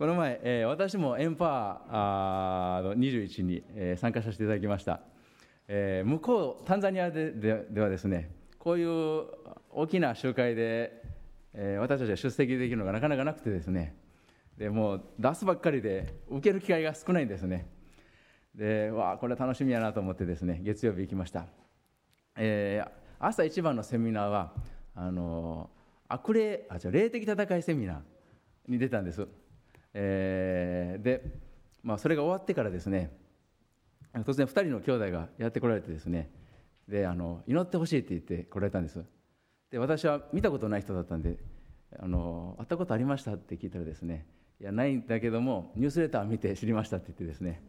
この前、えー、私もエンパワーの21に、えー、参加させていただきました、えー、向こうタンザニアででではですねこういう大きな集会で、えー、私たちが出席できるのがなかなかなくてですね。でもう出すばっかりで受ける機会が少ないんですね。でわあこれは楽しみやなと思ってですね月曜日行きました、えー、朝一番のセミナーはあの悪霊あじゃ霊的戦いセミナーに出たんです。えー、で、まあ、それが終わってからですね突然2人の兄弟がやってこられてですねであの祈ってほしいって言ってこられたんです。で私は見たことない人だったんであの会ったことありましたって聞いたらですねいやないんだけどもニュースレター見て知りましたって言ってですね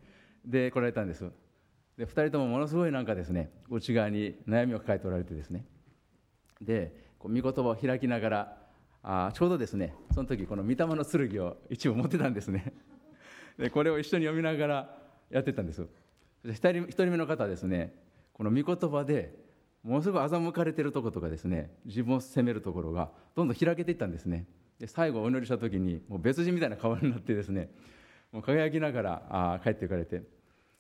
で来られたんです。で2人ともものすごいなんかですね内側に悩みを抱えておられてですねでこう御言葉を開きながらあちょうどですねその時この御霊の剣を一部持ってたんですね。でこれを一緒に読みながらやってたんです1人 ,1 人目の方はですねこの御言葉でものすごい欺かれてるところとかですね自分を責めるところがどんどん開けていったんですね。で最後お祈りした時にもう別人みたいな顔になってですねもう輝きながらあ帰っていかれて。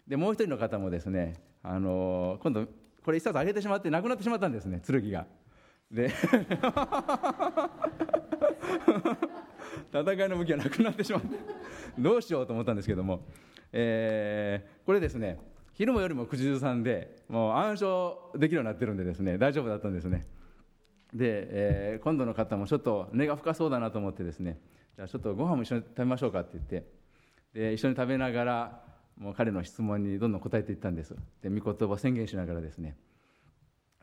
でもう一人の方もですね、あのー、今度これ一冊あげてしまってなくなってしまったんですね剣が。で戦いの武器がなくなってしまってどうしようと思ったんですけども、えー、これですね昼間よりも口ずさんでもう暗唱できるようになってるんでですね大丈夫だったんですね。で、えー、今度の方もちょっと根が深そうだなと思ってですねじゃあちょっとご飯も一緒に食べましょうかって言ってで一緒に食べながらもう彼の質問にどんどん答えていったんです。で御言葉を宣言しながらですね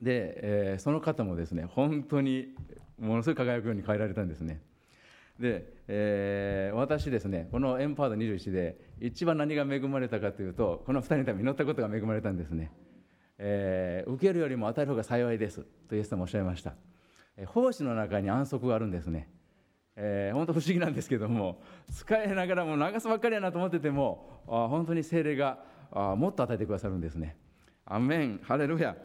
で、えー、その方もですね本当にものすごい輝くように変えられたんですね。で、えー、私ですねこのエンパワード21で一番何が恵まれたかというとこの2人のために祈ったことが恵まれたんですね、えー、受けるよりも与える方が幸いですとイエス様おっしゃいました、えー、奉仕の中に安息があるんですね。えー、本当不思議なんですけども使いながらも流すばっかりやなと思っててもあ本当に精霊があもっと与えてくださるんですね。アメン。ハレルヤ。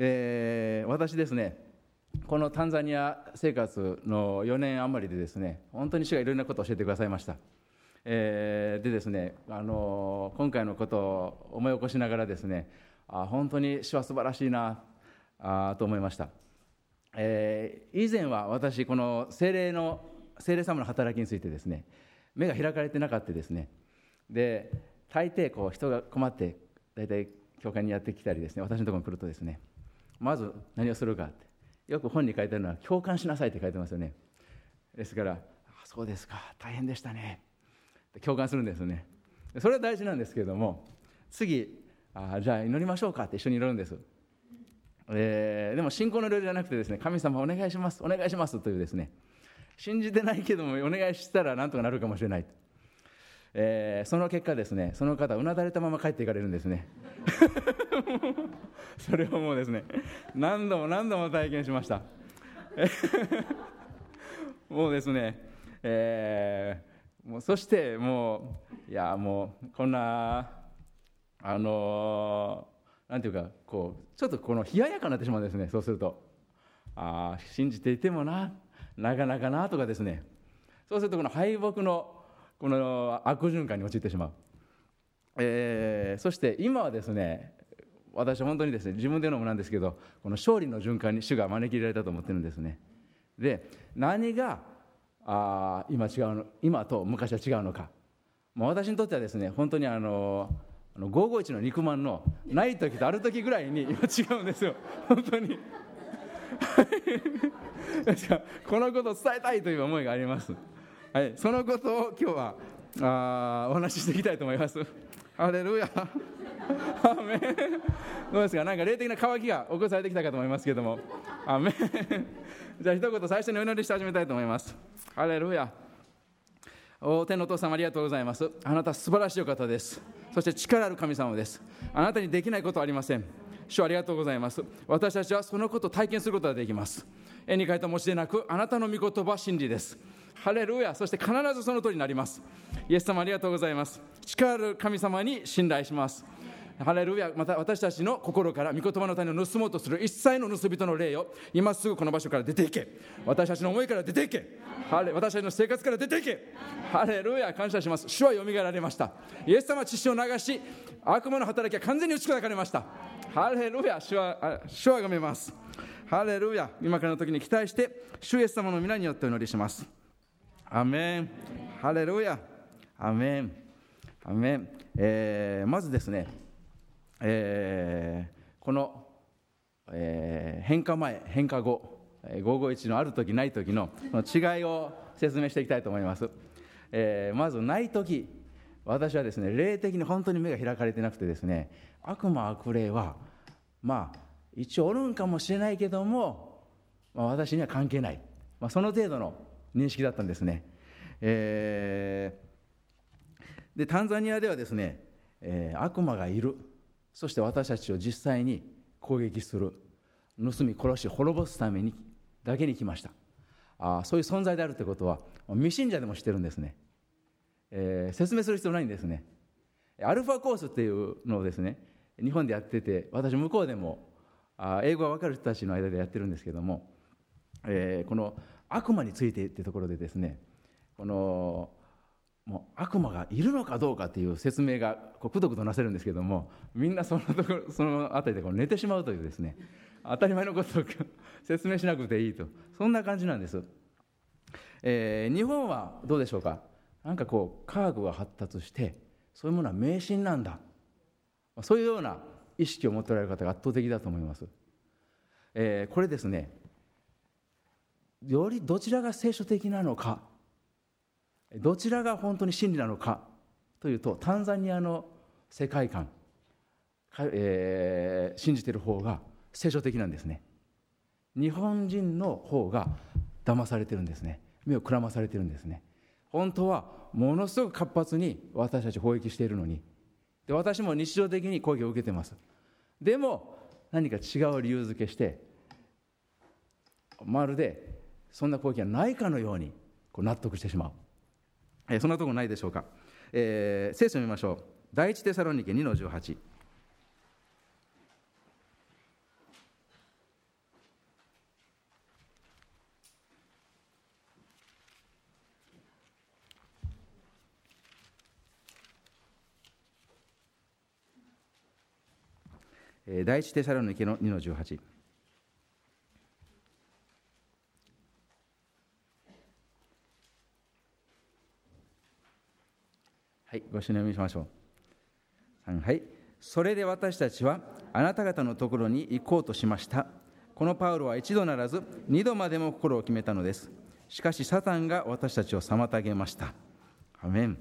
えー、私ですねこのタンザニア生活の4年余りでですね本当に主がいろんなことを教えてくださいました、えー、でですね、あの今回のことを思い起こしながらですねあ本当に主は素晴らしいなあと思いました、えー、以前は私この精霊の精霊様の働きについてですね目が開かれてなかったですね。で大抵こう人が困って大体教会にやってきたりですね私のところに来るとですねまず何をするかって。よく本に書いてあるのは共感しなさいって書いてますよね。ですからそうですか。大変でしたね。共感するんですよね。それは大事なんですけれども次あじゃあ祈りましょうか。って一緒に祈るんです、えー、でも信仰の領じゃなくてですね神様お願いしますお願いしますというですね信じてないけどもお願いしたらなんとかなるかもしれない、えー、その結果ですねその方うなだれたまま帰っていかれるんですね。それをもうですね何度も何度も体験しました。もうですね、えー、もうそしてもういやもうこんなあのー、なんていうかこうちょっとこの冷ややかになってしまうんですねそうすると。ああ信じていてもななかなかなとかですね。そうするとこの敗北のこの悪循環に陥ってしまう、えー、そして今はですね私は本当にですね自分で言うのもなんですけどこの勝利の循環に主が招き入れられたと思ってるんですね。で何があ今違うの今と昔は違うのか。もう私にとってはですね本当にあのあの551の肉まんのない時とある時ぐらいに今違うんですよ。本当に。このことを伝えたいという思いがあります、はい、そのことを今日はあお話ししていきたいと思います。ハレルヤ。アメどうですか？なんか霊的な渇きが起こされてきたかと思いますけども。アメじゃあ一言最初にお祈りして始めたいと思います。ハレルヤ。お天のお父様ありがとうございます。あなた素晴らしいお方です。そして力ある神様です。あなたにできないことはありません。主ありがとうございます。私たちはそのことを体験することができます。絵に描いた文字でなくあなたの御言葉は真理ですハレルヤ。そして必ずその通りになります。イエス様ありがとうございます。力ある神様に信頼します。ハレルヤ。また私たちの心から御言葉の種を盗もうとする一切の盗人の霊を今すぐこの場所から出ていけ。私たちの思いから出ていけ。ハレ私たちの生活から出ていけ。ハレルヤ。感謝します。主はよみがえられました。イエス様は血を流し悪魔の働きは完全に打ち砕かれました。ハレルヤ。主は主はがめます。ハレルヤ。今からの時に期待して主イエス様の皆によってお祈りします。アメンハレルヤアメンアメン、えー、まずですね、えー、この、えー、変化前変化後551のある時ない時の違いを説明していきたいと思います、えー、まずない時私はですね霊的に本当に目が開かれてなくてですね悪魔悪霊はまあ一応おるんかもしれないけども、まあ、私には関係ない、まあ、その程度の認識だったんですね、えー、でタンザニアではですね、えー、悪魔がいる。そして私たちを実際に攻撃する。盗み殺し滅ぼすためにだけに来ました。あそういう存在であるということは未信者でも知ってるんですね、えー、説明する必要ないんですね。アルファコースっていうのをですね日本でやってて私向こうでもあ英語が分かる人たちの間でやってるんですけども、えー、この悪魔についてってところでですねこのもう悪魔がいるのかどうかっていう説明がこうくどくどなせるんですけどもみんなそのところその辺りでこう寝てしまうというですね当たり前のことを説明しなくていいと。そんな感じなんです、えー、日本はどうでしょうか？なんかこう科学が発達してそういうものは迷信なんだ。そういうような意識を持っておられる方が圧倒的だと思います、えー、これですねよりどちらが聖書的なのかどちらが本当に真理なのかというとタンザニアの世界観、えー、信じている方が聖書的なんですね。日本人の方が騙されてるんですね。目をくらまされてるんですね。本当はものすごく活発に私たち攻撃しているのに。で私も日常的に攻撃を受けてます。でも何か違う理由付けしてまるでそんな攻撃はないかのようにこう納得してしまう、えー、そんなところないでしょうか、えー、聖書を見ましょう。第一テサロニケ2の18第一テサロニケの2の18。ご一緒に読みしましょう。はい、それで私たちはあなた方のところに行こうとしました。このパウロは一度ならず二度までも心を決めたのです。しかし、サタンが私たちを妨げました。アメン。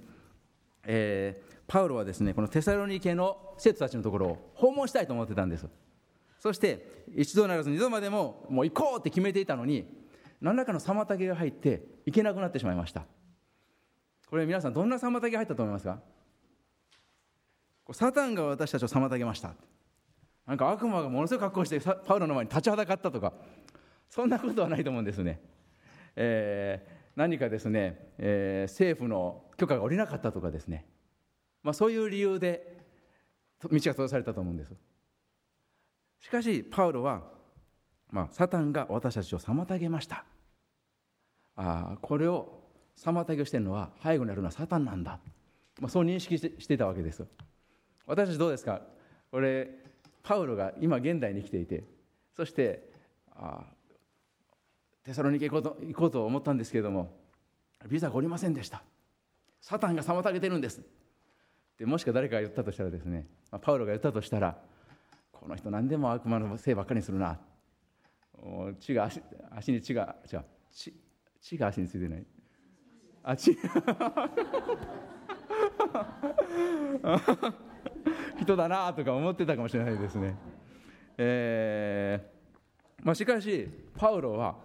えー、パウロはですねこのテサロニケの生徒たちのところを訪問したいと思ってたんですそして一度ならず二度までももう行こうって決めていたのに何らかの妨げが入って行けなくなってしまいましたこれ皆さんどんな妨げ入ったと思いますか？サタンが私たちを妨げました。なんか悪魔がものすごい格好してパウロの前に立ちはだかったとか。そんなことはないと思うんですね、えー、何かですね、えー、政府の許可が下りなかったとかですね。まあ、そういう理由で道が閉ざされたと思うんです。しかしパウロは、まあ、サタンが私たちを妨げました。あこれを妨げをしているのは背後にあるのはサタンなんだ、まあ、そう認識していたわけです。私たちどうですか？これパウロが今現代に生きていてそしてあテサロニケ行こうと行こうと思ったんですけれどもビザがおりませんでした。サタンが妨げてるんです。でもしか誰かが言ったとしたらですね、まあ、パウロが言ったとしたらこの人何でも悪魔のせいばっかりにするな。血が足足に血が違う。血血が足についてない。あ血 人だなとか思ってたかもしれないですね、えーまあ、しかしパウロは、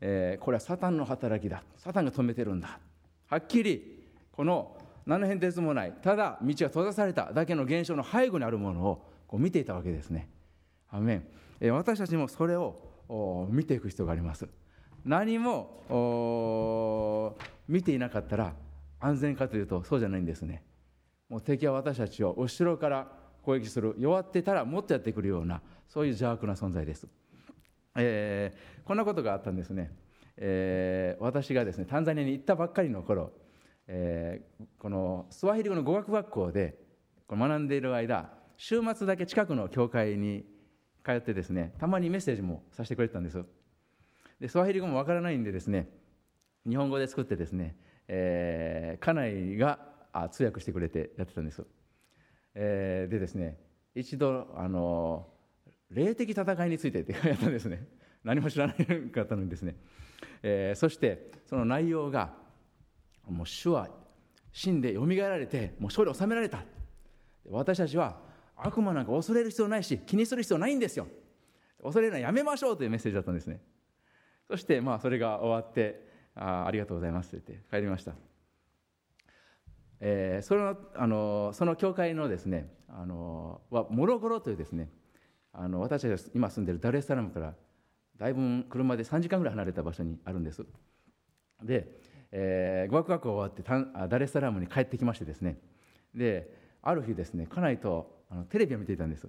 えー、これはサタンの働きだ。サタンが止めてるんだ。はっきりこの何の変哲もない。ただ道が閉ざされた。だけの現象の背後にあるものをこう見ていたわけですね。アメン。私たちもそれを見ていく必要があります。何も見ていなかったら安全かというとそうじゃないんですね。もう敵は私たちを後ろから攻撃する弱ってたらもっとやってくるようなそういう邪悪な存在です、えー、こんなことがあったんですね、えー、私がですねタンザニアに行ったばっかりの頃、えー、このスワヒリ語の語学学校で学んでいる間週末だけ近くの教会に通ってですねたまにメッセージもさせてくれてたんです。でスワヒリ語もわからないんでですね日本語で作ってですね、えー、家内が通訳してくれてやってたんです、えー、でですね一度あの霊的戦いについてって やったんですね。何も知らなかったのにですね、えー、そしてその内容がもう主は死んでよみがえられてもう勝利を収められた。私たちは悪魔なんか恐れる必要ないし気にする必要ないんですよ。恐れるのはやめましょうというメッセージだったんですね。そしてまあそれが終わってあありがとうございますって言って帰りました、えー、そのあのその教会のですねあのはモロゴロというですねあの私たちが今住んでるダルエスサラムからだいぶ車で3時間ぐらい離れた場所にあるんです。で、えー、語学学校終わってダルエスサラムに帰ってきましてですね。である日ですね家内とあのテレビを見ていたんです。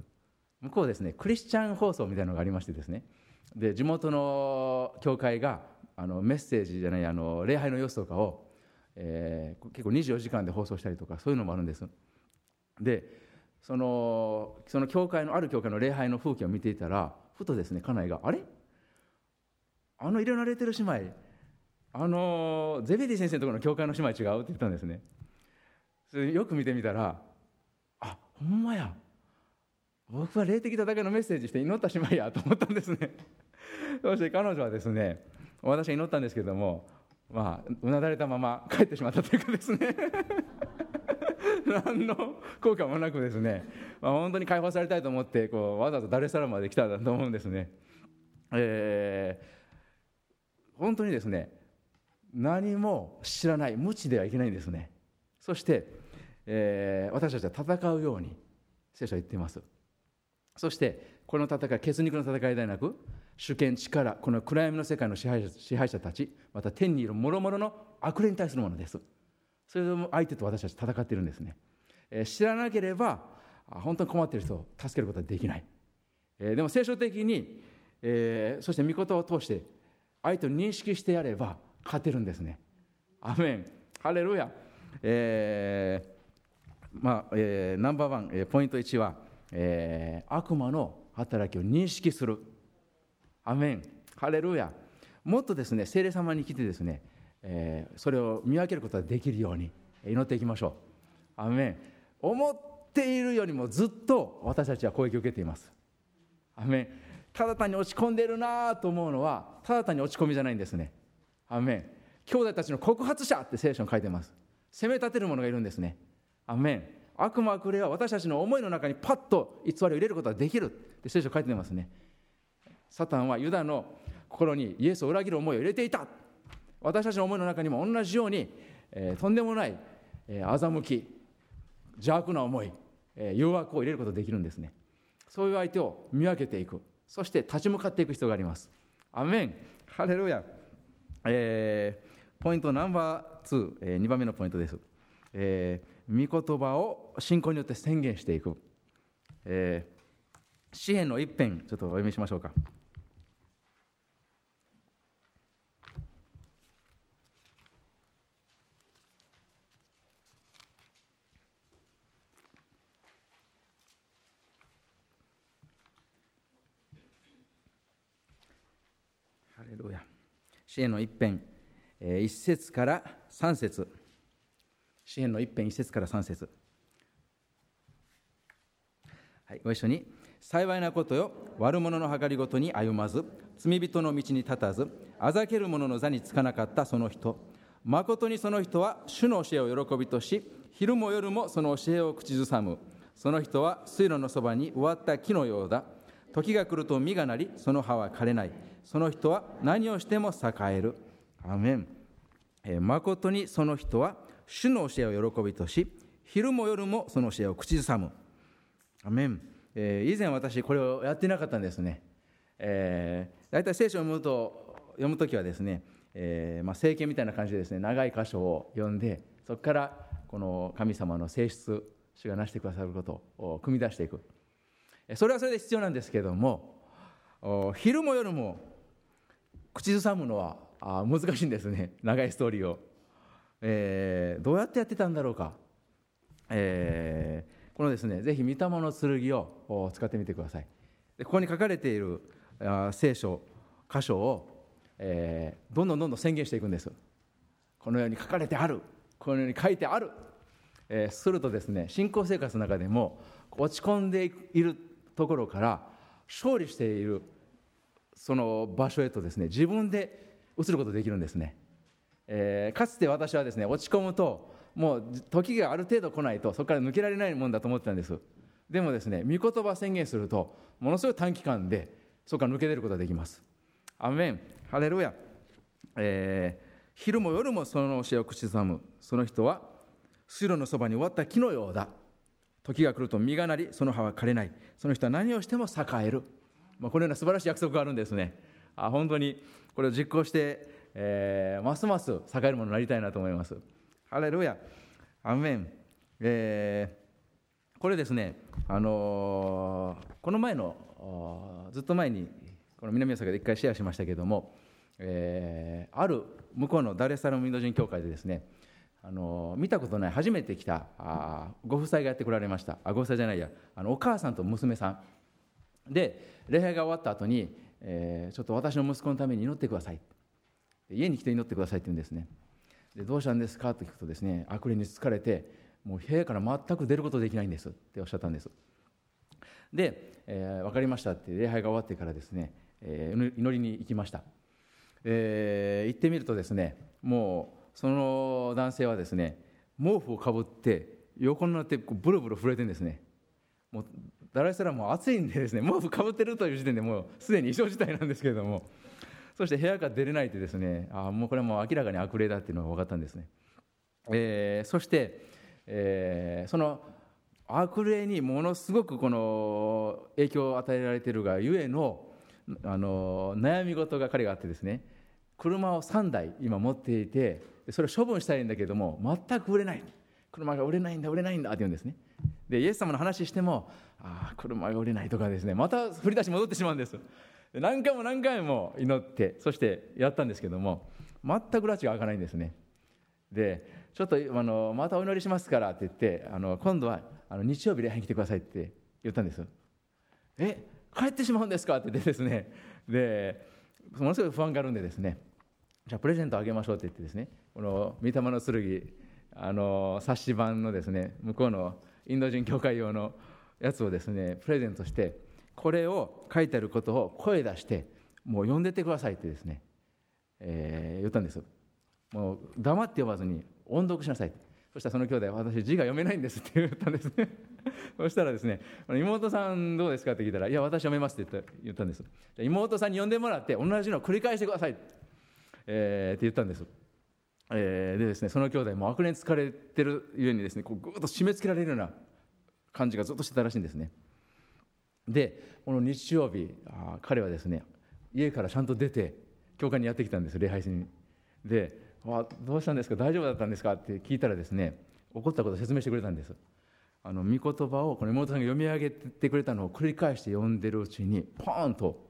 向こうですねクリスチャン放送みたいなのがありましてですね。で地元の教会があのメッセージじゃないあの礼拝の様子とかを、えー、結構24時間で放送したりとかそういうのもあるんです。でそのその教会のある教会の礼拝の風景を見ていたらふとですね家内が「あれ？あの入れられてる姉妹あのゼベディ先生のところの教会の姉妹違う?」って言ったんですね。それよく見てみたらあほんまや。僕は霊的戦いのメッセージして祈った姉妹やと思ったんですね。そして彼女はですね私は祈ったんですけどもまあうなだれたまま帰ってしまったというかですね。何の効果もなくですね、まあ、本当に解放されたいと思ってこうわざわざダレサラまで来たんだと思うんですね、えー、本当にですね何も知らない無知ではいけないんですね。そして、えー、私たちは戦うように聖書は言っています。そしてこの戦い血肉の戦いではなく主権力この暗闇の世界の支配者支配者たちまた天にいる諸々の悪霊に対するものです。それでも相手と私たち戦っているんですね、えー、知らなければ本当に困っている人を助けることはできない、えー、でも聖書的に、えー、そして御言を通して相手を認識してやれば勝てるんですね。アメン。ハレルヤ。えー、まあ、えー、ナンバーワン、え、ポイント1は、えー、悪魔の働きを認識する。アメン。ハレルヤ。もっとですね聖霊様に来てですね、えー、それを見分けることができるように祈っていきましょう。アメン。思っているよりもずっと私たちは攻撃を受けています。アメン。ただ単に落ち込んでるなと思うのはただ単に落ち込みじゃないんですね。アメン。兄弟たちの告発者って聖書に書いてます。責め立てる者がいるんですね。アメン。悪魔悪霊は私たちの思いの中にパッと偽りを入れることができる。って聖書書いてますね。サタンはユダの心にイエスを裏切る思いを入れていた。私たちの思いの中にも同じように、えー、とんでもない、えー、欺き邪悪な思い、えー、誘惑を入れることができるんですね。そういう相手を見分けていく。そして立ち向かっていく必要があります。アメン。ハレルヤ、えー、ポイントナンバー2、えー、2番目のポイントです、えー、御言葉を信仰によって宣言していく、えー、詩篇の一編ちょっとお読みしましょうか。ハレルヤ。詩篇の一編、一節から三節。詩篇の一編一節から三節はい、ご一緒に。幸いなことよ、悪者の計りごとに歩まず、罪人の道に立たず、あざける者の座につかなかったその人。誠にその人は主の教えを喜びとし、昼も夜もその教えを口ずさむ。その人は水路のそばに植わった木のようだ。時が来ると実がなり、その葉は枯れない。その人は何をしても栄える。アメン。えー、誠にその人は主の教えを喜びとし、昼も夜もその教えを口ずさむ。アメン。えー、以前私これをやってなかったんですね。えー、大体聖書を読むと読む時はですね、えーまあ、聖経みたいな感じでですね長い箇所を読んでそこからこの神様の性質主がなしてくださることを組み出していくそれはそれで必要なんですけれども昼も夜も口ずさむのは難しいんですね長いストーリーを、えー、どうやってやってたんだろうか、えー、このですねぜひ御霊の剣を使ってみてください。でここに書かれているあ聖書箇所を、えー、どんどんどんどん宣言していくんです。このように書かれてある。このように書いてある、えー、するとですね信仰生活の中でも落ち込んでいるところから勝利しているその場所へとですね自分で移ることができるんですね、えー、かつて私はですね落ち込むともう時がある程度来ないとそこから抜けられないもんだと思ってたんです。でもですね御言葉宣言するとものすごい短期間でそこから抜け出ることができます。アメン。ハレルヤ、えー、昼も夜もその教えを口ずさむその人は水路のそばに終わった木のようだ。時が来ると実がなりその葉は枯れない。その人は何をしても栄える、まあ、このような素晴らしい約束があるんですね。あ本当にこれを実行して、えー、ますます栄えるものになりたいなと思います。ハレルヤ。アメン、えー、これですね、あのー、この前のずっと前にこの南大阪で一回シェアしましたけれども、えー、ある向こうのダレサラムインド人協会でですねあの見たことない初めて来たあご夫妻がやってこられました。あご夫妻じゃないや。あのお母さんと娘さん。で礼拝が終わった後に、えー、ちょっと私の息子のために祈ってください。家に来て祈ってくださいって言うんですね。でどうしたんですか？と聞くとですね悪霊に疲れてもう部屋から全く出ることできないんですっておっしゃったんです。で、えー、分かりましたって礼拝が終わってからですね、えー、祈りに行きました、えー、行ってみるとですねもうその男性はですね毛布をかぶって横になってブルブル震えてんですね。もうダライスラムも暑いんでですね毛布かぶってるという時点でもうすでに異常事態なんですけれども。そして部屋から出れないってですねあもうこれはもう明らかに悪霊だっていうのが分かったんですね、えー、そして、えー、その悪霊にものすごくこの影響を与えられているがゆえのあの悩み事が彼があってですね車を3台今持っていてそれを処分したいんだけども全く売れない。車が売れないんだ売れないんだって言うんですね。でイエス様の話してもああ車が売れないとかですねまた振り出し戻ってしまうんです何回も何回も祈ってそしてやったんですけども全く拉致が開かないんですね。でちょっとあのまたお祈りしますからって言ってあの今度はあの日曜日礼拝に来てくださいって言ったんです。え帰ってしまうんですかって言ってですね。でものすごい不安があるんでですね。じゃあプレゼントあげましょうって言ってですね。この御霊の剣あの冊子版のですね向こうのインド人教会用のやつをですねプレゼントしてこれを書いてあることを声出してもう読んでてくださいってですね、えー、言ったんですもう黙って読まずに音読しなさい。そしたらその兄弟私字が読めないんですって言ったんですね。そしたらですね妹さんどうですかって聞いたらいや私読めますって言ったんです妹さんに読んでもらって同じのを繰り返してくださいえー、って言ったんです、えー、でですねその兄弟も悪霊に疲れてるゆえにですねこうぐっと締め付けられるような感じがずっとしてたらしいんですね。でこの日曜日あ彼はですね家からちゃんと出て教会にやってきたんです礼拝しに。で「どうしたんですか大丈夫だったんですか?」って聞いたらですね起こったことを説明してくれたんです。あの御言葉をこの妹さんが読み上げてくれたのを繰り返して読んでるうちにポーンと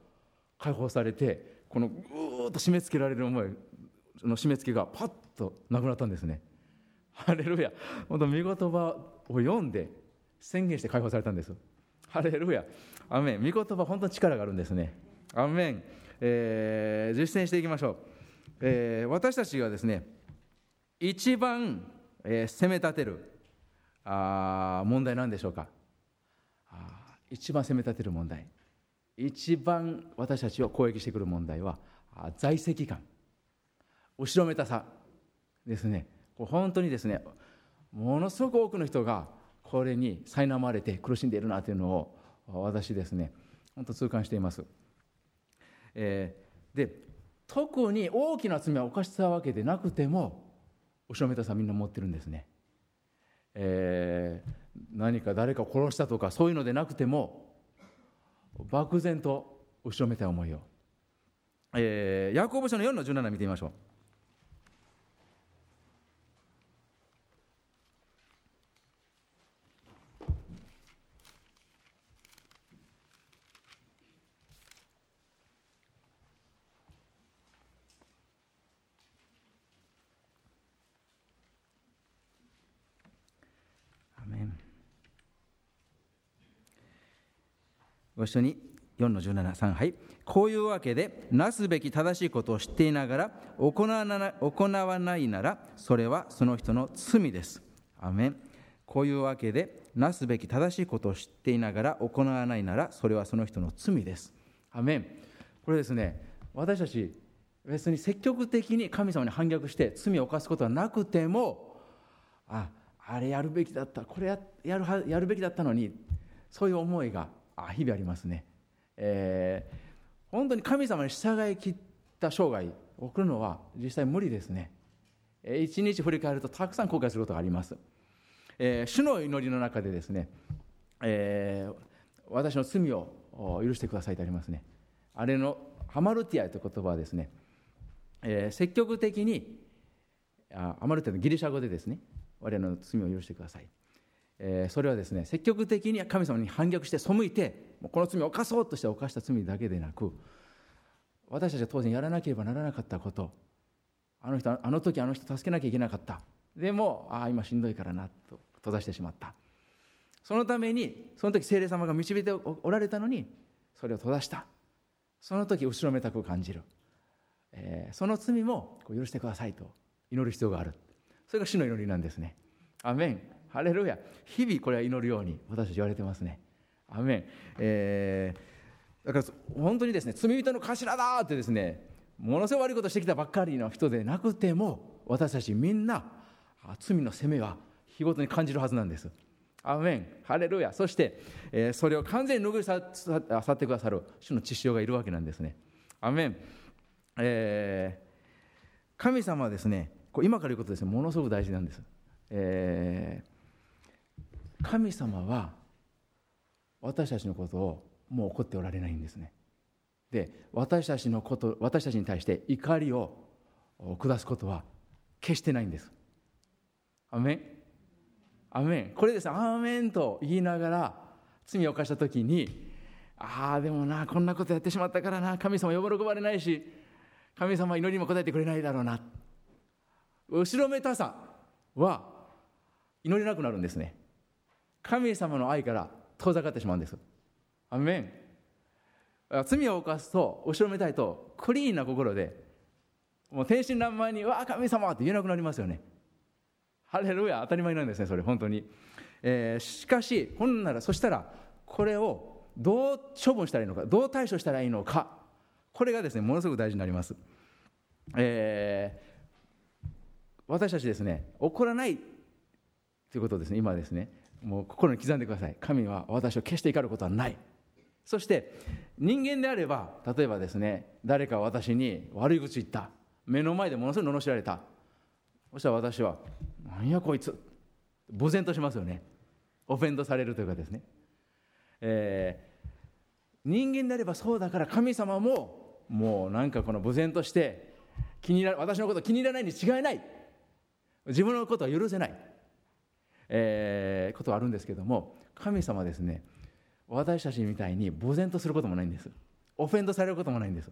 解放されてこのぐーっと締め付けられる思いの締め付けがパッとなくなったんですね。ハレルヤ。本当見言葉を読んで宣言して解放されたんです。ハレルヤアメン。見言葉本当に力があるんですね。アメン、えー、実践していきましょう、えー、私たちがですね一番、えー、責め立てるあ問題なんでしょうか。あ一番責め立てる問題。一番私たちを攻撃してくる問題はあ在籍感。後ろめたさですね。こう本当にですねものすごく多くの人がこれに苛まれて苦しんでいるなというのを私ですね本当痛感しています、えー、で特に大きな罪は犯したわけでなくても後ろめたさみんな持ってるんですね、えー、何か誰か殺したとかそういうのでなくても漠然と後ろめた思いを、えー、ヤコブ書の4の17見てみましょう。ご一緒に4の173はいこういうわけでなすべき正しいことを知っていながら行わな行わないならそれはその人の罪です。アメン。こういうわけでなすべき正しいことを知っていながら行わないならそれはその人の罪です。アメン。これですね私たち別に積極的に神様に反逆して罪を犯すことはなくてもああれやるべきだったこれややるやるべきだったのにそういう思いがあ日々ありますね、えー、本当に神様に従い切った生涯を送るのは実際無理ですね。一日振り返るとたくさん後悔することがあります、えー、主の祈りの中でですね、えー、私の罪を許してくださいとありますね。あれのハマルティアという言葉はですね、えー、積極的にあハマルティアのギリシャ語でですね我々の罪を許してください、えー、それはですね積極的に神様に反逆して背いてこの罪を犯そうとして犯した罪だけでなく私たちは当然やらなければならなかったことあの人あの時あの人助けなきゃいけなかった。でもああ今しんどいからなと閉ざしてしまった。そのためにその時精霊様が導いておられたのにそれを閉ざした。その時後ろめたく感じる、えー、その罪も許してくださいと祈る必要がある。それが主の祈りなんですね。アメン。ハレルヤ。日々これは祈るように私たち言われてますね。アメン、えー、だから本当にですね罪人の頭だってですねものすごい悪いことしてきたばっかりの人でなくても私たちみんな罪の責めは日ごとに感じるはずなんです。アメン。ハレルヤ。そして、えー、それを完全に拭い去ってくださる主の血潮がいるわけなんですね。アメン、えー、神様はですね今から言うことですねものすごく大事なんです、えー、神様は私たちのことをもう怒っておられないんですね。で私たちのこと私たちに対して怒りを下すことは決してないんです。アメン。アメン。これです。アーメンと言いながら罪を犯した時にああでもなこんなことやってしまったからな神様喜ばれないし神様祈りも答えてくれないだろうな。後ろめたさは祈れなくなるんですね。神様の愛から遠ざかってしまうんです。アメン。罪を犯すと後ろめたいとクリーンな心でもう天真爛漫に「わあ神様!」って言えなくなりますよね。ハレルヤ当たり前なんですねそれ本当に、えー、しかしほんならそしたらこれをどう処分したらいいのかどう対処したらいいのかこれがですねものすごく大事になります、えー、私たちですね怒らないということですね今ですね。もう心に刻んでください。神は私を決して怒ることはない。そして人間であれば例えばですね誰か私に悪い口言った。目の前でものすごい罵られた。そしたら私は「何やこいつ」呆然としますよね。オフェンドされるというかですね、えー、人間であればそうだから神様ももうなんかこの呆然として気に入ら私のこと気に入らないに違いない。自分のことは許せない、えー、ことはあるんですけども神様はですね私たちみたいに呆然とすることもないんです。オフェンドされることもないんです。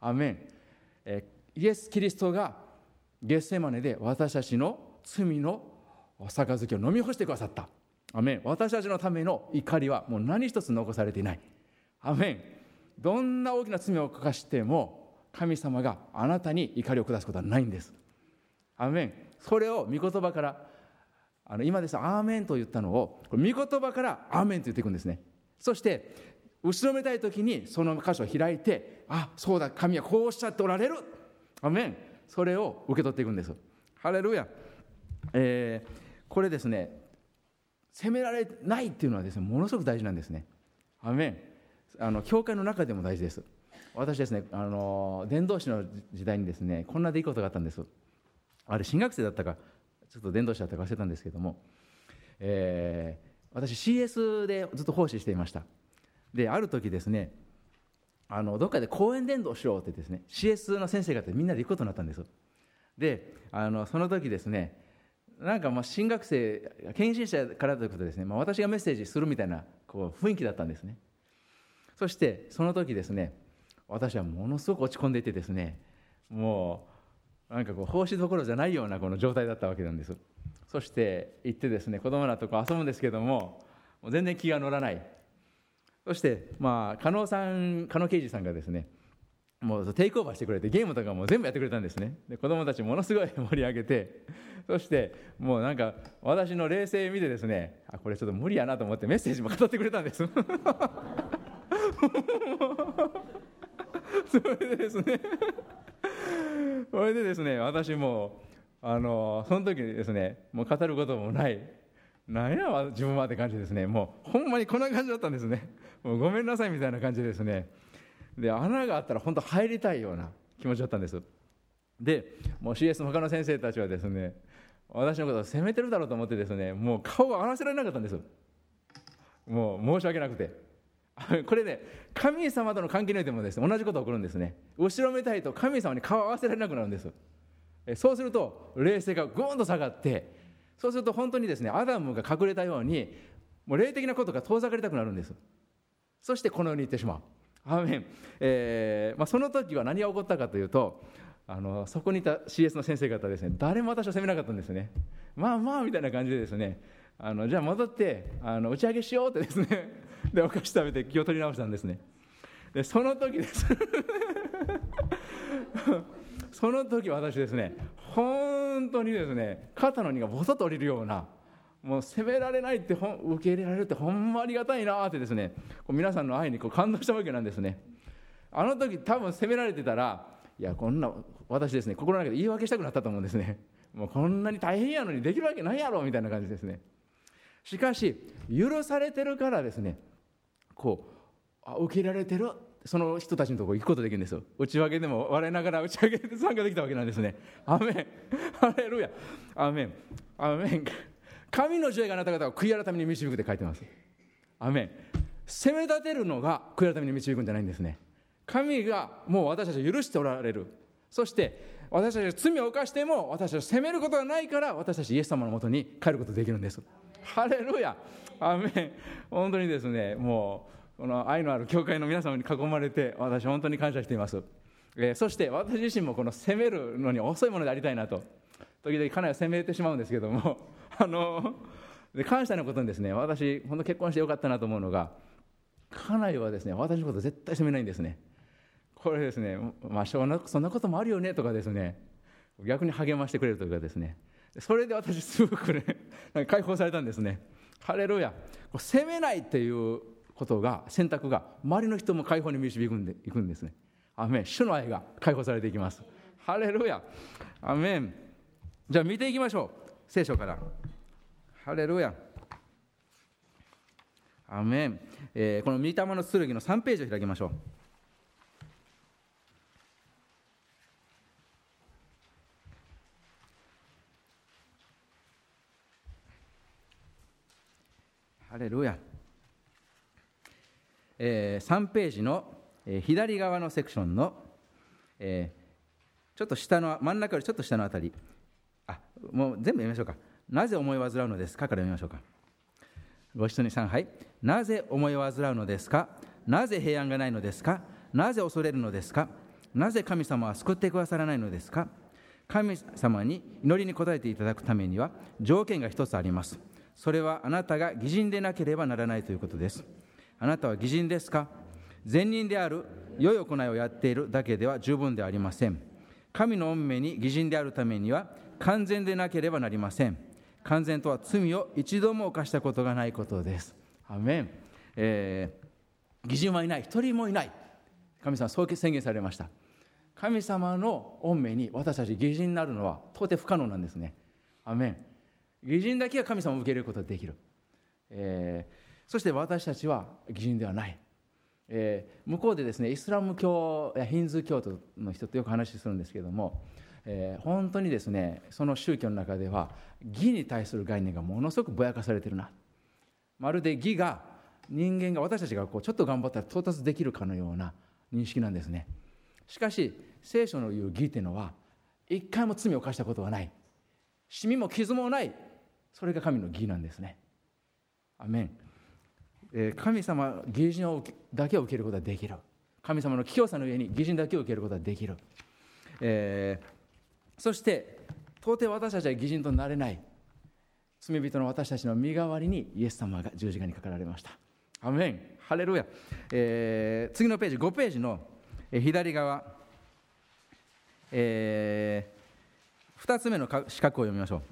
アメン、えイエス・キリストがゲッセマネで私たちの罪の杯を飲み干してくださった。アメン。私たちのための怒りはもう何一つ残されていない。アメン。どんな大きな罪を犯しても神様があなたに怒りを下すことはないんです。アメン。それを御言葉からあの今です。アーメンと言ったのを御言葉からアーメンと言っていくんですね。そして後ろめたい時にその箇所を開いてあそうだ神はこうおっしゃっておられる。アーメン。それを受け取っていくんですハレルヤ、えー、これですね責められないっていうのはですねものすごく大事なんですね。アーメン。あの教会の中でも大事です。私ですねあの伝道師の時代にですねこんな出来事があったんです。あれ新学生だったか。ちょっと伝道師だったか忘れたんですけども、えー私 CS でずっと奉仕していました。である時ですねあのどっかで講演伝道しようってですね CS の先生方みんなで行くことになったんですであのその時ですねなんかまあ新学生献身者からということですね、まあ、私がメッセージするみたいなこう雰囲気だったんですね。そしてその時ですね私はものすごく落ち込んでいてですねもうなんかこう奉仕どころじゃないようなこの状態だったわけなんです。そして行ってですね子供らとこ遊ぶんですけどももう全然気が乗らない。そして、まあ、加納さん加納刑事さんがですねもうテイクオーバーしてくれてゲームとかも全部やってくれたんですね。で子供たちものすごい盛り上げてそしてもうなんか私の冷静見てですねあこれちょっと無理やなと思ってメッセージも語ってくれたんです。それでですね それでですね私もあのその時にですねもう語ることもない。何や自分はって感じですね。もうほんまにこんな感じだったんですね。もうごめんなさいみたいな感じですね。で穴があったら本当入りたいような気持ちだったんです。でもう CS の他の先生たちはですね私のことを責めてるだろうと思ってですねもう顔が合わせられなかったんです。もう申し訳なくて。これね神様との関係においてもです、ね、同じことが起こるんですね。後ろめたいと神様に顔を合わせられなくなるんです。そうすると冷静がぐーんと下がってそうすると本当にですねアダムが隠れたようにもう霊的なことが遠ざかりたくなるんです。そしてこの世に行ってしまう。アーメン、えーまあ、その時は何が起こったかというとあのそこにいた CS の先生方ですね誰も私を責めなかったんですね。まあまあみたいな感じでですねあのじゃあ戻ってあの打ち上げしようってですね。でお菓子食べて気を取り直したんですね。でその時です。その時私ですね本当にですね肩の荷がボソッと降りるようなもう責められないって受け入れられるってほんまありがたいなってですね皆さんの愛にこう感動したわけなんですね。あの時多分責められてたらいやこんな私ですね心の中で言い訳したくなったと思うんですね。もうこんなに大変やのにできるわけないやろみたいな感じですね。しかし許されてるからですねこうあ受けられてるその人たちのところ行くことできるんですよ。内訳でも笑いながら打ち上げで参加できたわけなんですね。アメン。ハレルヤ。アメン。アメン。神の知恵があなた方を悔い改めに導くって書いてます。アメン。責め立てるのが悔い改めに導くんじゃないんですね。神がもう私たちを許しておられる。そして私たちが罪を犯しても私たちを責めることがないから私たちイエス様のもとに帰ることができるんです。ハレルヤ。アメ本当にですねもうこの愛のある教会の皆様に囲まれて私本当に感謝しています、えー、そして私自身もこの責めるのに遅いものでありたいなと。時々かなり責めてしまうんですけども あので感謝のことにですね私本当結婚してよかったなと思うのが家内はですね私のこと絶対責めないんですね。これですねまあそんなこともあるよねとかですね逆に励ましてくれるというかですね。それで私すごくね 解放されたんですね。ハレルヤ。責めないっていうことが選択が周りの人も解放に導くんでいくんですね。アメン。主の愛が解放されていきます。ハレルヤ。アメン。じゃあ見ていきましょう。聖書から。ハレルヤ。アメン、えー、この御霊の剣の3ページを開きましょう。ハレルヤ、えー、3ページの、えー、左側のセクションの、えー、ちょっと下の真ん中よりちょっと下のあたり。あもう全部読みましょうか。なぜ思い煩うのですかから読みましょうか。ご一緒に3杯。なぜ思い煩うのですか。なぜ平安がないのですか。なぜ恐れるのですか。なぜ神様は救ってくださらないのですか。神様に祈りに応えていただくためには条件が一つあります。それはあなたが偽人でなければならないということです。あなたは偽人ですか？善人である良い行いをやっているだけでは十分ではありません。神の御目に偽人であるためには完全でなければなりません。完全とは罪を一度も犯したことがないことです。アメン、えー、義人はいない、一人もいない。神様、そう宣言されました。神様の御目に私たち義人になるのは到底不可能なんですね。アメン。義人だけが神様を受け入れることができる。えー、そして私たちは義人ではない。えー、向こうでですねイスラム教やヒンズー教徒の人とよく話するんですけども、えー、本当にですねその宗教の中では義に対する概念がものすごくぼやかされてるなまるで義が人間が私たちがこうちょっと頑張ったら到達できるかのような認識なんですねしかし聖書の言う義っていうのは一回も罪を犯したことはないシミも傷もないそれが神の義なんですね。アメン、えー、神様義人だけを受けることができる。神様の清さの上に義人だけを受けることができる、えーそして到底私たちは義人となれない。罪人の私たちの身代わりにイエス様が十字架にかかられました。アメン。ハレルヤ、えー、次のページ5ページの左側、えー、2つ目の四角を読みましょう。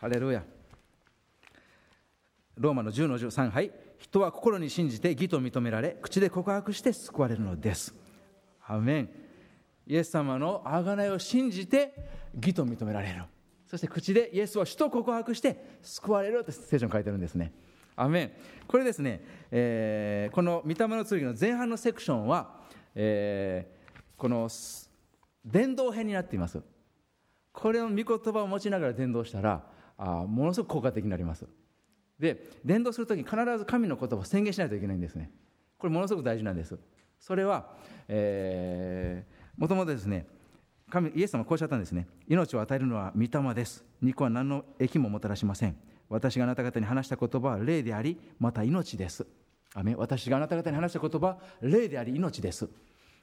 ハレルヤローマの10の13杯人は心に信じて義と認められ口で告白して救われるのですアメンイエス様の贖いを信じて義と認められるそして口でイエスを主と告白して救われるって聖書に書いてるんですねアメンこれですね、えー、この御霊の剣の前半のセクションは、えー、この伝道編になっていますこれの御言葉を持ちながら伝道したらあものすごく効果的になります。で伝道するときに必ず神の言葉を宣言しないといけないんですね。これものすごく大事なんです。それは、え、もともとですね神イエス様はこうおっしゃったんですね。命を与えるのは御霊です。肉は何の益ももたらしません。私があなた方に話した言葉は霊でありまた命です。ア私があなた方に話した言葉は霊であり命です、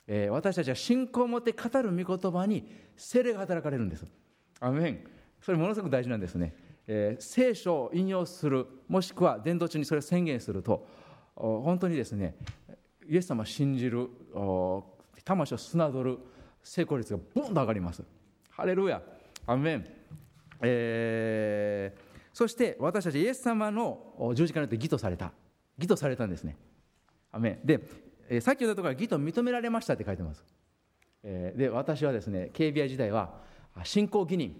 えー、私たちは信仰を持って語る御言葉に精霊が働かれるんです。アメン。それものすごく大事なんですね。えー、聖書を引用するもしくは伝道中にそれを宣言すると本当にですねイエス様を信じる魂を砂取る成功率がボンと上がります。ハレルヤ。アメン、えー、そして私たちイエス様の十字架によって義とされた。義とされたんですね。アメン。で、えー、さっき言ったところは義と認められましたって書いてます、えー、で私はですね KBI 時代は信仰義人っ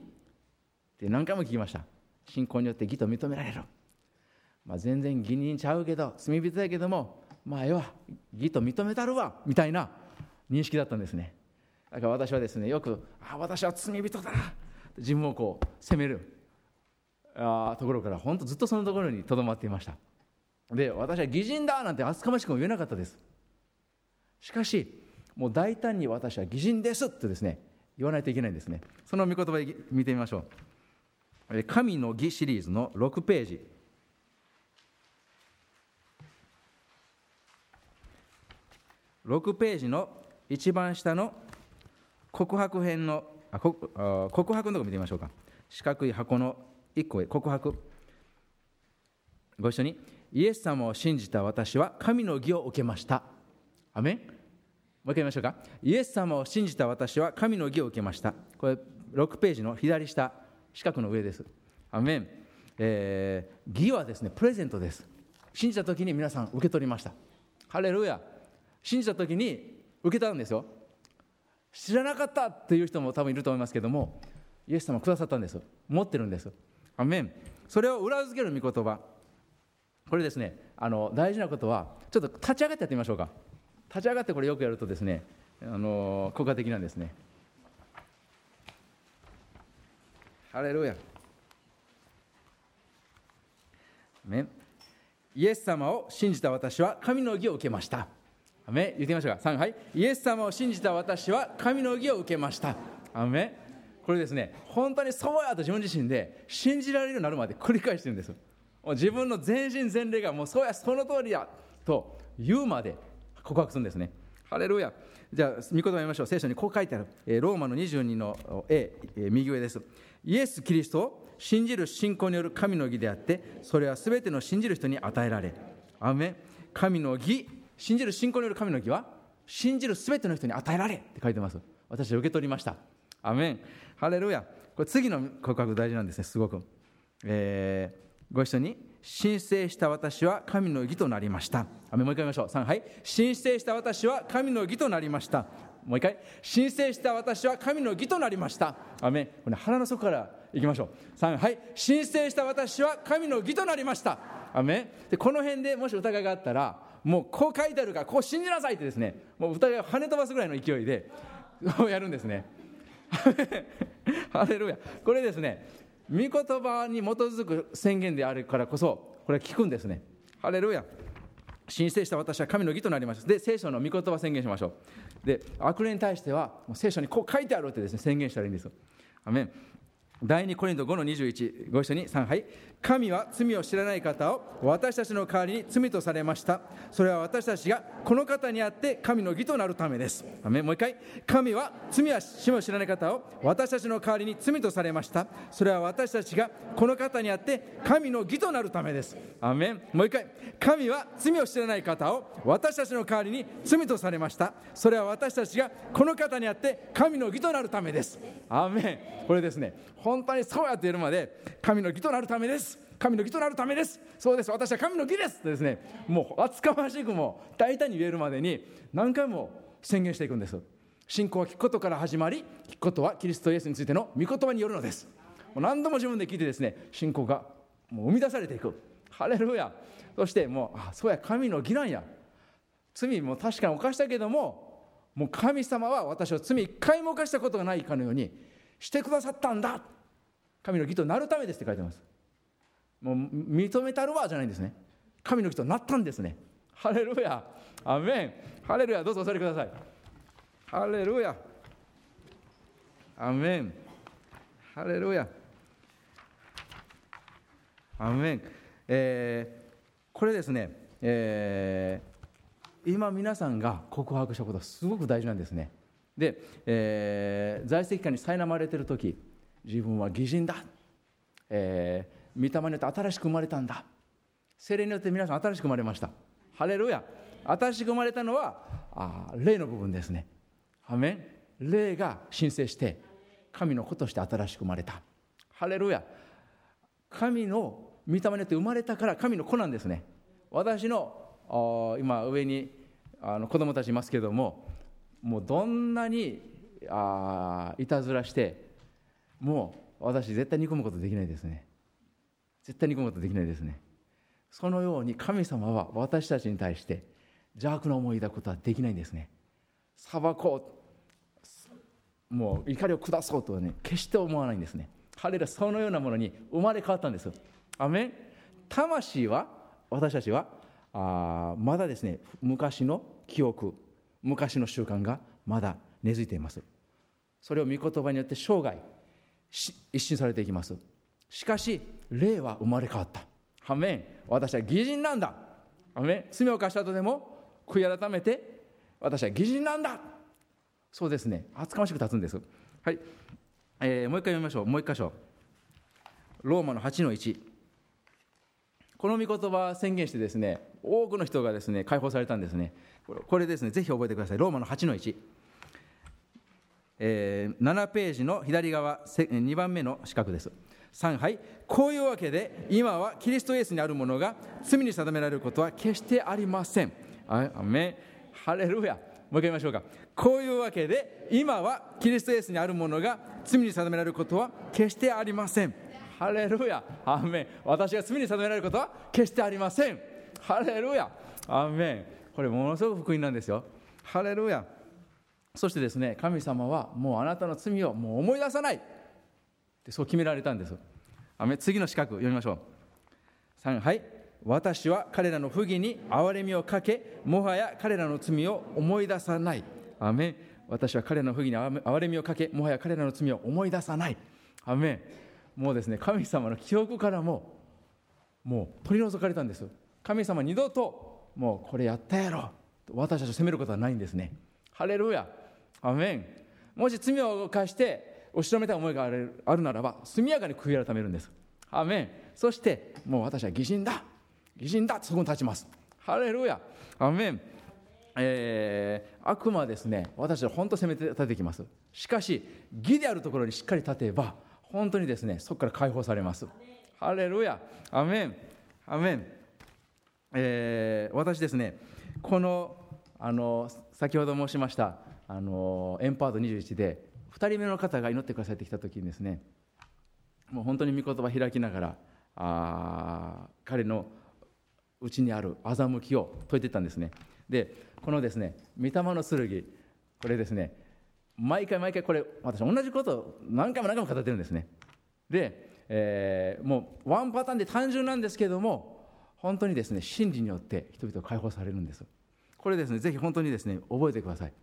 て何回も聞きました。信仰によって義と認められる、まあ、全然義人ちゃうけど罪人やけどもまあええわ。義と認めたるわ。みたいな認識だったんですね。だから私はですねよく「あ私は罪人だ」自分をこう責める。あところから本当ずっとそのところにとどまっていました。で私は義人だなんて厚かましくも言えなかったです。しかしもう大胆に私は義人ですってですね言わないといけないんですね。その御言葉見てみましょう。神の義シリーズの6ページ。6ページの一番下の告白編のあ告白のとこ見てみましょうか。四角い箱の1個へ告白。ご一緒に。イエス様を信じた私は神の義を受けました。アメン。もう一回言いましょうか。イエス様を信じた私は神の義を受けました。これ6ページの左下。四角の上です。アメン、えー、義はですねプレゼントです。信じた時に皆さん受け取りました。ハレルヤ。信じた時に受けたんですよ。知らなかったっていう人も多分いると思いますけどもイエス様くださったんです持ってるんですアメン。それを裏付ける御言葉。これですねあの大事なことはちょっと立ち上がってやってみましょうか。立ち上がってこれよくやるとですねあの効果的なんですね。ハレルヤ。イエス様を信じた私は神の義を受けました。アメ言ってみましょうか。3、はい。イエス様を信じた私は神の義を受けました。アメこれですね、本当にそうやと自分自身で信じられるようになるまで繰り返してるんです。自分の全身全霊がもうそうや、その通りやと言うまで告白するんですね。ハレルヤ。じゃあ、御言葉読みましょう。聖書にこう書いてある。ローマの22の A、右上です。イエス・キリストを信じる信仰による神の義であってそれは全ての信じる人に与えられアメ神の義信じる信仰による神の義は信じる全ての人に与えられって書いてます。私は受け取りました。アメン。ハレルヤ。これ次の告白大事なんですねすごく、えー、ご一緒に申請した私は神の義となりました。アメもう一回言いましょう。3はい申請した私は神の義となりました。もう一回申請した私は神の義となりましたアメこれ腹の底からいきましょう。3はい申請した私は神の義となりましたアメでこの辺でもし疑いがあったらもうこう書いてあるからこう信じなさいってですね。もう疑いを跳ね飛ばすぐらいの勢いでやるんですね。ハレルヤ。これですね。御言葉に基づく宣言であるからこそこれ聞くんですね。ハレルヤ。申請した私は神の義となりましたで聖書の御言葉宣言しましょう。で悪霊に対しては聖書にこう書いてあるってですね宣言したらいいんですアメン。第2コリント5の21ご一緒に3杯神は罪を知らない方を私たちの代わりに罪とされました。それは私たちがこの方にあって神の義となるためです。もう一回。神は罪は死を知らない方を私たちの代わりに罪とされました。それは私たちがこの方にあって神の義となるためです。アメン。もう一回。神は罪を知らない方を私たちの代わりに罪とされました。それは私たちがこの方にあって神の義となるためです。アメン。これですね。本当にそうやって言えるまで神の義となるためです。神の義となるためです。そうです。私は神の義です。とですねもう厚かましくも大胆に言えるまでに何回も宣言していくんです。信仰は聞くことから始まり聞くことはキリストイエスについての御言葉によるのです。もう何度も自分で聞いてですね信仰がもう生み出されていく。ハレルヤ。そしてもうあそうや神の義なんや。罪も確かに犯したけどももう神様は私を罪一回も犯したことがないかのようにしてくださったんだ。神の義となるためですって書いてます。もう認めたるわじゃないんですね。神の義となったんですね。ハレルヤ。アメン。ハレルヤ。どうぞお座りください。ハレルヤ。アメン。ハレルヤ。アメン、えー、これですね、えー、今皆さんが告白したことはすごく大事なんですね。で、えー、在籍下に苛まれてる時自分は義人だ、えー、御霊によって新しく生まれたんだ。精霊によって皆さん新しく生まれました。ハレルヤ。新しく生まれたのはあ霊の部分ですね。アメン。霊が申請して神の子として新しく生まれた。ハレルヤ。神の御霊によって生まれたから神の子なんですね。私の今上にあの子供たちいますけどももうどんなにあいたずらしてもう私絶対憎むことできないですね。絶対憎むことできないですね。そのように神様は私たちに対して邪悪な思い抱くことはできないんですね。裁こう。もう怒りを下そうとはね決して思わないんですね。彼らそのようなものに生まれ変わったんですアメン。魂は私たちはあまだですね昔の記憶昔の習慣がまだ根付いています。それを御言葉によって生涯一新されていきます。しかし霊は生まれ変わった。アメン。私は義人なんだ。アメン。罪を犯した後でも悔い改めて私は義人なんだ。そうですね。厚かましく立つんです。はい、えー、もう一回読みましょう。もう一箇所。ローマの8の1この御言葉宣言してですね多くの人がですね解放されたんですね。これですね。ぜひ覚えてください。ローマの8の1、えー、7ページの左側2番目の四角です。3はい。こういうわけで今はキリストイエスにあるものが罪に定められることは決してありません。あめハレルヤ。もう一回言いましょうか。こういうわけで今はキリストイエスにあるものが罪に定められることは決してありません。ハレルヤ。アメン。私が罪に定められることは決してありません。ハレルヤ。アメン。これものすごく福音なんですよ。ハレルヤ。そしてですね神様はもうあなたの罪をもう思い出さない。ってそう決められたんです次の四角読みましょう。3はい。私は彼らの不義に憐れみをかけもはや彼らの罪を思い出さない。アメ私は彼らの不義に憐れみをかけもはや彼らの罪を思い出さない。アメもうですね神様の記憶からももう取り除かれたんです神様二度ともうこれやったやろ。私たちを責めることはないんですね。ハレルヤ。アメンもし罪を犯して押し止めた思いがあるならば速やかに悔い改めるんです。アメンそしてもう私は義人だ。義人だ。そこに立ちます。ハレルヤアメンえー、悪魔はですね。私は本当責めて立ててきます。しかし義であるところにしっかり立てば本当にですねそこから解放されます。ハレルヤアメンアメン、えー、私ですねこのあの先ほど申しましたあのエンパート21で2人目の方が祈ってくださいって来た時にですねもう本当に御言葉開きながらあ彼のうちにある欺きを解いていったんですね。でこのですね御霊の剣これですね毎回毎回これ私同じことを何回も何回も語ってるんですね。で、えー、もうワンパターンで単純なんですけども本当にですね真理によって人々解放されるんです。これですねぜひ本当にですね覚えてください。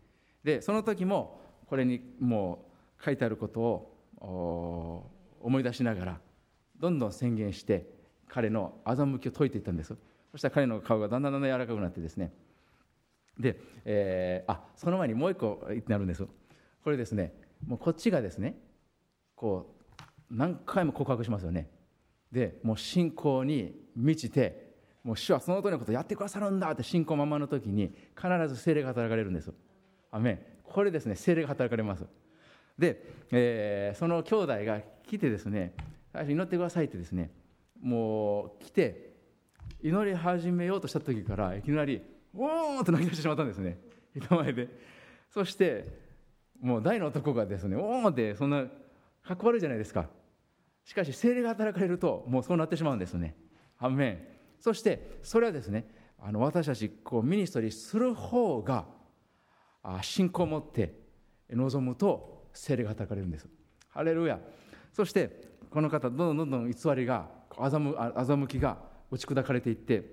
でその時もこれにもう書いてあることを思い出しながらどんどん宣言して彼の欺きを解いていったんです。そしたら彼の顔がだんだんだんだん柔らかくなってですね。で、えー、あその前にもう一個なるんです。これですねもうこっちがですねこう何回も告白しますよね。でもう信仰に満ちてもう主はその通りのことをやってくださるんだって信仰ままの時に必ず精霊が働かれるんです。アメン。これですね精霊が働かれます。で、えー、その兄弟が来てですね最初祈ってくださいってですねもう来て祈り始めようとした時からいきなり「おー!」と泣き出してしまったんですね。人前で。そしてもう大の男がですね「おー!」ってそんなかっこ悪いじゃないですか。しかし精霊が働かれるともうそうなってしまうんですね。反面そしてそれはですねあの私たちこうミニストリーする方が信仰を持って望むと精霊が働かれるんです。ハレルヤ。そしてこの方どんどんどんどん偽りが欺きが打ち砕かれていって、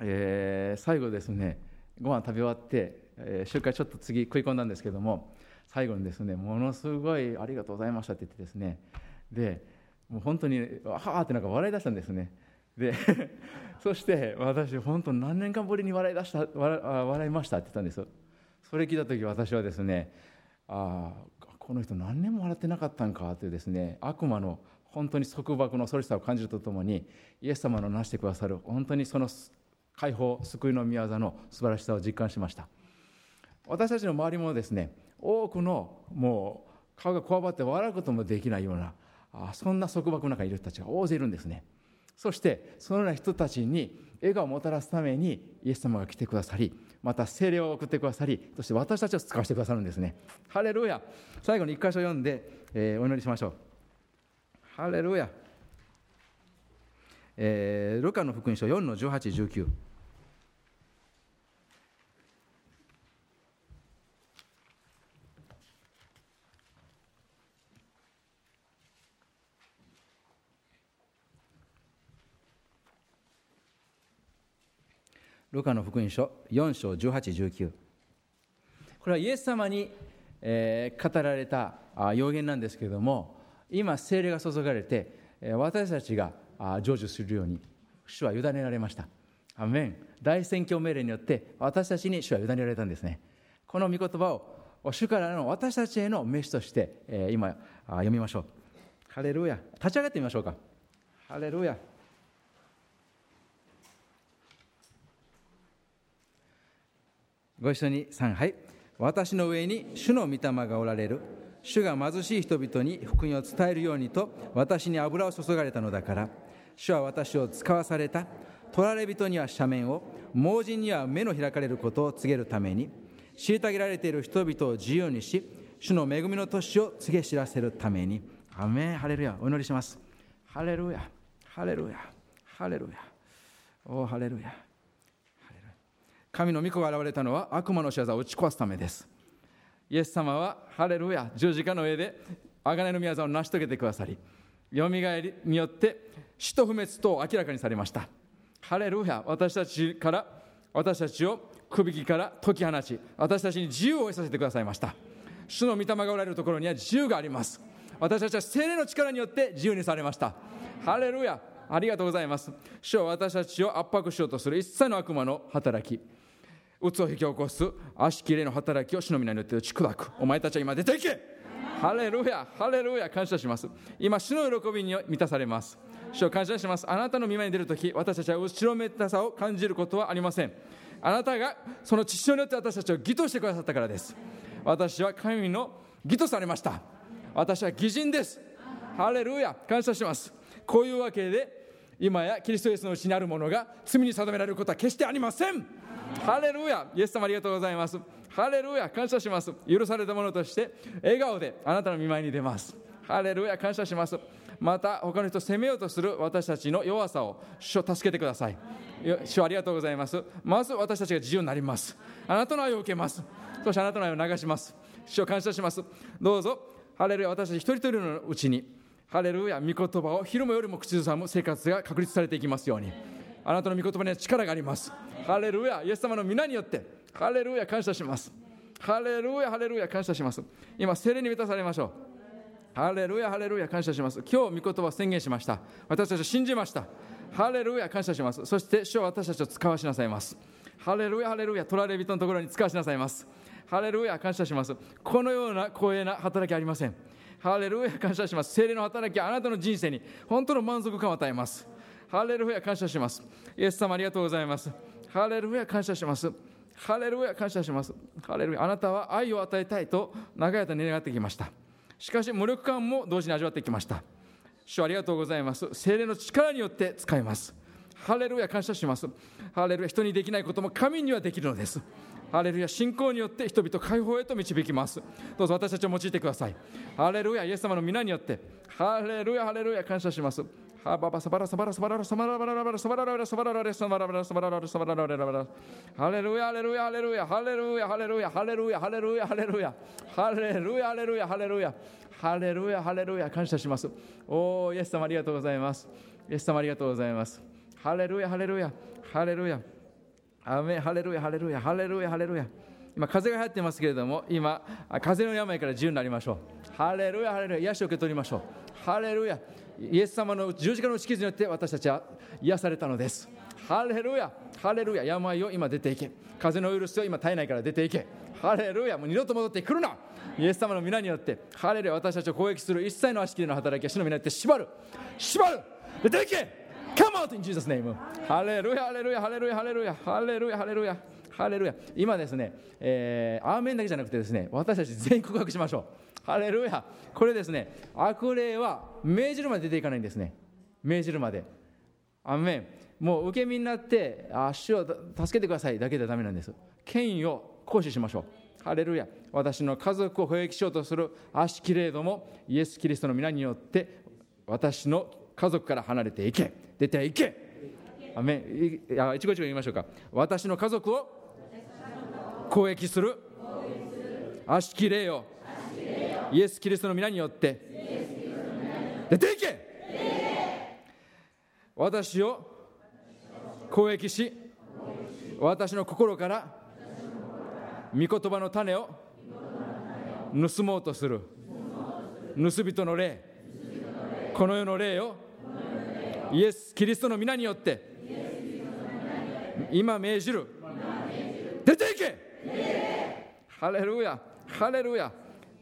えー、最後ですねご飯食べ終わって、えー、集会ちょっと次食い込んだんですけども最後にですねものすごいありがとうございましたって言ってですねでもう本当にはあってなんか笑い出したんですね。で そして私本当何年間ぶりに笑い出した笑いましたって言ったんですよ。それ聞いた時私はですねああこの人何年も笑ってなかったんかというですね悪魔の本当に束縛の恐ろしさを感じるとともにイエス様のなしてくださる本当にその解放救いの御業の素晴らしさを実感しました。私たちの周りもですね多くのもう顔がこわばって笑うこともできないようなあそんな束縛の中にいる人たちが大勢いるんですね。そしてそのような人たちに笑顔をもたらすためにイエス様が来てくださりまた精霊を送ってくださりそして私たちを使わせてくださるんですね。ハレルヤ。最後に一箇所読んで、えー、お祈りしましょう。ハレルヤ、えー、ルカの福音書4の1819ルカの福音書4章1819これはイエス様に、えー、語られた予言なんですけれども今精霊が注がれて私たちが成就するように主は委ねられました。アメン。大宣教命令によって私たちに主は委ねられたんですね。この御言葉を主からの私たちへの召しとして、えー、今読みましょう。ハレルヤ。立ち上がってみましょうか。ハレルヤ。ご一緒に3杯私の上に主の御霊がおられる。主が貧しい人々に福音を伝えるようにと私に油を注がれたのだから。主は私を使わされた。取られ人には斜面を。盲人には目の開かれることを告げるために。虐げられている人々を自由にし主の恵みの年を告げ知らせるために。アメン。ハレルヤ。お祈りします。ハレルヤ。ハレルヤ。ハレルヤ。おハレルヤ。神の御子が現れたのは悪魔の仕業を打ち壊すためです。イエス様はハレルヤ十字架の上で贖いの御業を成し遂げてくださりよみがえりによって死と不滅とを明らかにされました。ハレルヤ私たちから私たちをくびきから解き放ち私たちに自由を得させてくださいました。主の御霊がおられるところには自由があります。私たちは精霊の力によって自由にされました。ハレルヤありがとうございます。主は私たちを圧迫しようとする一切の悪魔の働き。鬱を引き起こす足切れの働きを主の皆によって打ち砕くお前たちは今出ていけ。ハレルヤハレルヤ。感謝します。今主の喜びに満たされます。主を感謝します。あなたの見舞いに出るとき私たちは後ろめたさを感じることはありません。あなたがその父親によって私たちを義としてくださったからです。私は神の義とされました。私は義人です。ハレルヤ。感謝します。こういうわけで今やキリストイエスのうちにあるものが罪に定められることは決してありません。ハレルヤイエス様ありがとうございます。ハレルヤ感謝します。許されたものとして笑顔であなたの見舞いに出ます。ハレルヤ感謝します。また他の人を責めようとする私たちの弱さを主を助けてください。主ありがとうございます。まず私たちが自由になります。あなたの愛を受けます。そしてあなたの愛を流します。主を感謝します。どうぞ。ハレルヤ私たち一人一人のうちにハレルヤ御言葉を昼間よりも口ずさむ生活が確立されていきますように。あなたの御言葉には力があります。ハレルヤ。イエス様の皆によって。ハレルヤ。感謝します。ハレルヤ。ハレルヤ。感謝します。今精霊に満たされましょう。ハレルヤ。ハレルヤ。感謝します。今日御言葉を宣言しました。私たちは信じました。ハレルヤ。感謝します。そして主は私たちを使わしなさいます。ハレルヤ。ハレルヤ。取られ人のところに使わしなさいます。ハレルヤ。感謝します。このような光栄な働きありません。ハレルヤ。感謝します。精霊の働きあなたの人生に本当の満足感を与えます。ハレルヤ感謝します。イエス様ありがとうございます。ハレルヤ感謝します。ハレルヤ感謝します。ハレルヤあなたは愛を与えたいと長い間願ってきました。しかし無力感も同時に味わってきました。主ありがとうございます。精霊の力によって使います。ハレルヤ感謝します。ハレルヤ人にできないことも神にはできるのです。ハレルヤ信仰によって人々解放へと導きます。どうぞ私たちを用いてください。ハレルヤイエス様の皆によって。ハレルヤハレルヤ感謝します。ハババサバラサバラサバラサバラバラバラサバラララサバラララサバラララサバラララサバラララララハレルヤハレルヤハレルヤハレルヤハレルヤハレルヤハレルヤハレルヤハレルヤハレルヤハレルヤハレルヤハレルヤ感謝しますおーイエス様ありがとうございますイエス様ありがとうございますハレルヤハレルヤハレルヤアメハレルヤハレルヤハレルヤハレルヤ今風が流行ってますけれども今風の病から自由になりましょうハレルヤハレルヤ癒しを受け取りましょうハレルヤイエス様の十字架の打ち傷によって私たちは癒されたのです。ハレルヤ。ハレルヤ。病を今出ていけ。風のウイルスを今体内から出ていけ。ハレルヤ。もう二度と戻ってくるな。イエス様の皆によってハレルヤ。私たちを攻撃する一切の足切りの働きは主の皆によって縛る。縛る。出ていけ。Come out in Jesus' name! ハレルヤ、ハレルヤ、ハレルヤ、ハレルヤ、ハレルヤ、ハレルヤ、ハレルヤ。今ですね、えー、アーメンだけじゃなくてですね、私たち全員告白しましょう。ハレルヤ。これですね、悪霊は命じるまで出ていかないんですね。命じるまで。アーメン。もう受け身になって、足を助けてくださいだけではダメなんです。権威を行使しましょう。ハレルヤ。私の家族を保益しようとする悪しきれども、イエス・キリストの皆によって、私の家族から離れていけ。出ていけあめいや一語一語言いましょうか私の家族を攻撃する。悪しき霊をイエス・キリストの皆によって。出ていけ。私を攻撃し私の心から御言葉の種を盗もうとする。盗人の霊。この世の霊をイエス・キリストの皆によって今命じる。出ていけ。ハレルヤハレルヤ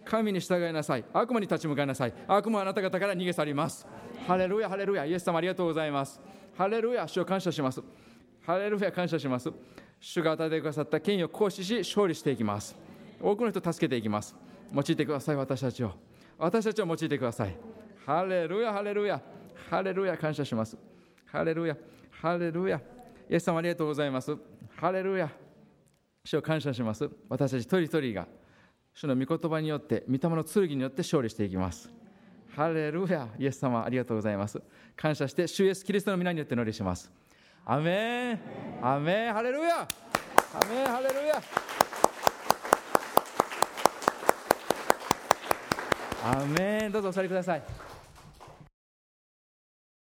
神に従いなさい。悪魔に立ち向かいなさい。悪魔はあなた方から逃げ去ります。ハレルヤハレルヤイエス様ありがとうございます。ハレルヤ主を感謝します。ハレルヤ感謝します。主が与えてくださった権威を行使し勝利していきます。多くの人を助けていきます。用いてください私たちを。私たちを用いてください。ハレルヤハレルヤハレルヤ感謝します。ハレルヤハレルヤイエス様ありがとうございます。ハレルヤ主を感謝します。私たち一人一人が主の御言葉によって御霊の剣によって勝利していきます。ハレルヤ。イエス様ありがとうございます。感謝して主イエスキリストの皆によって乗りします。アメン。アメン。ハレルヤ。アメン。ハレルヤ。アメン。どうぞお座りください。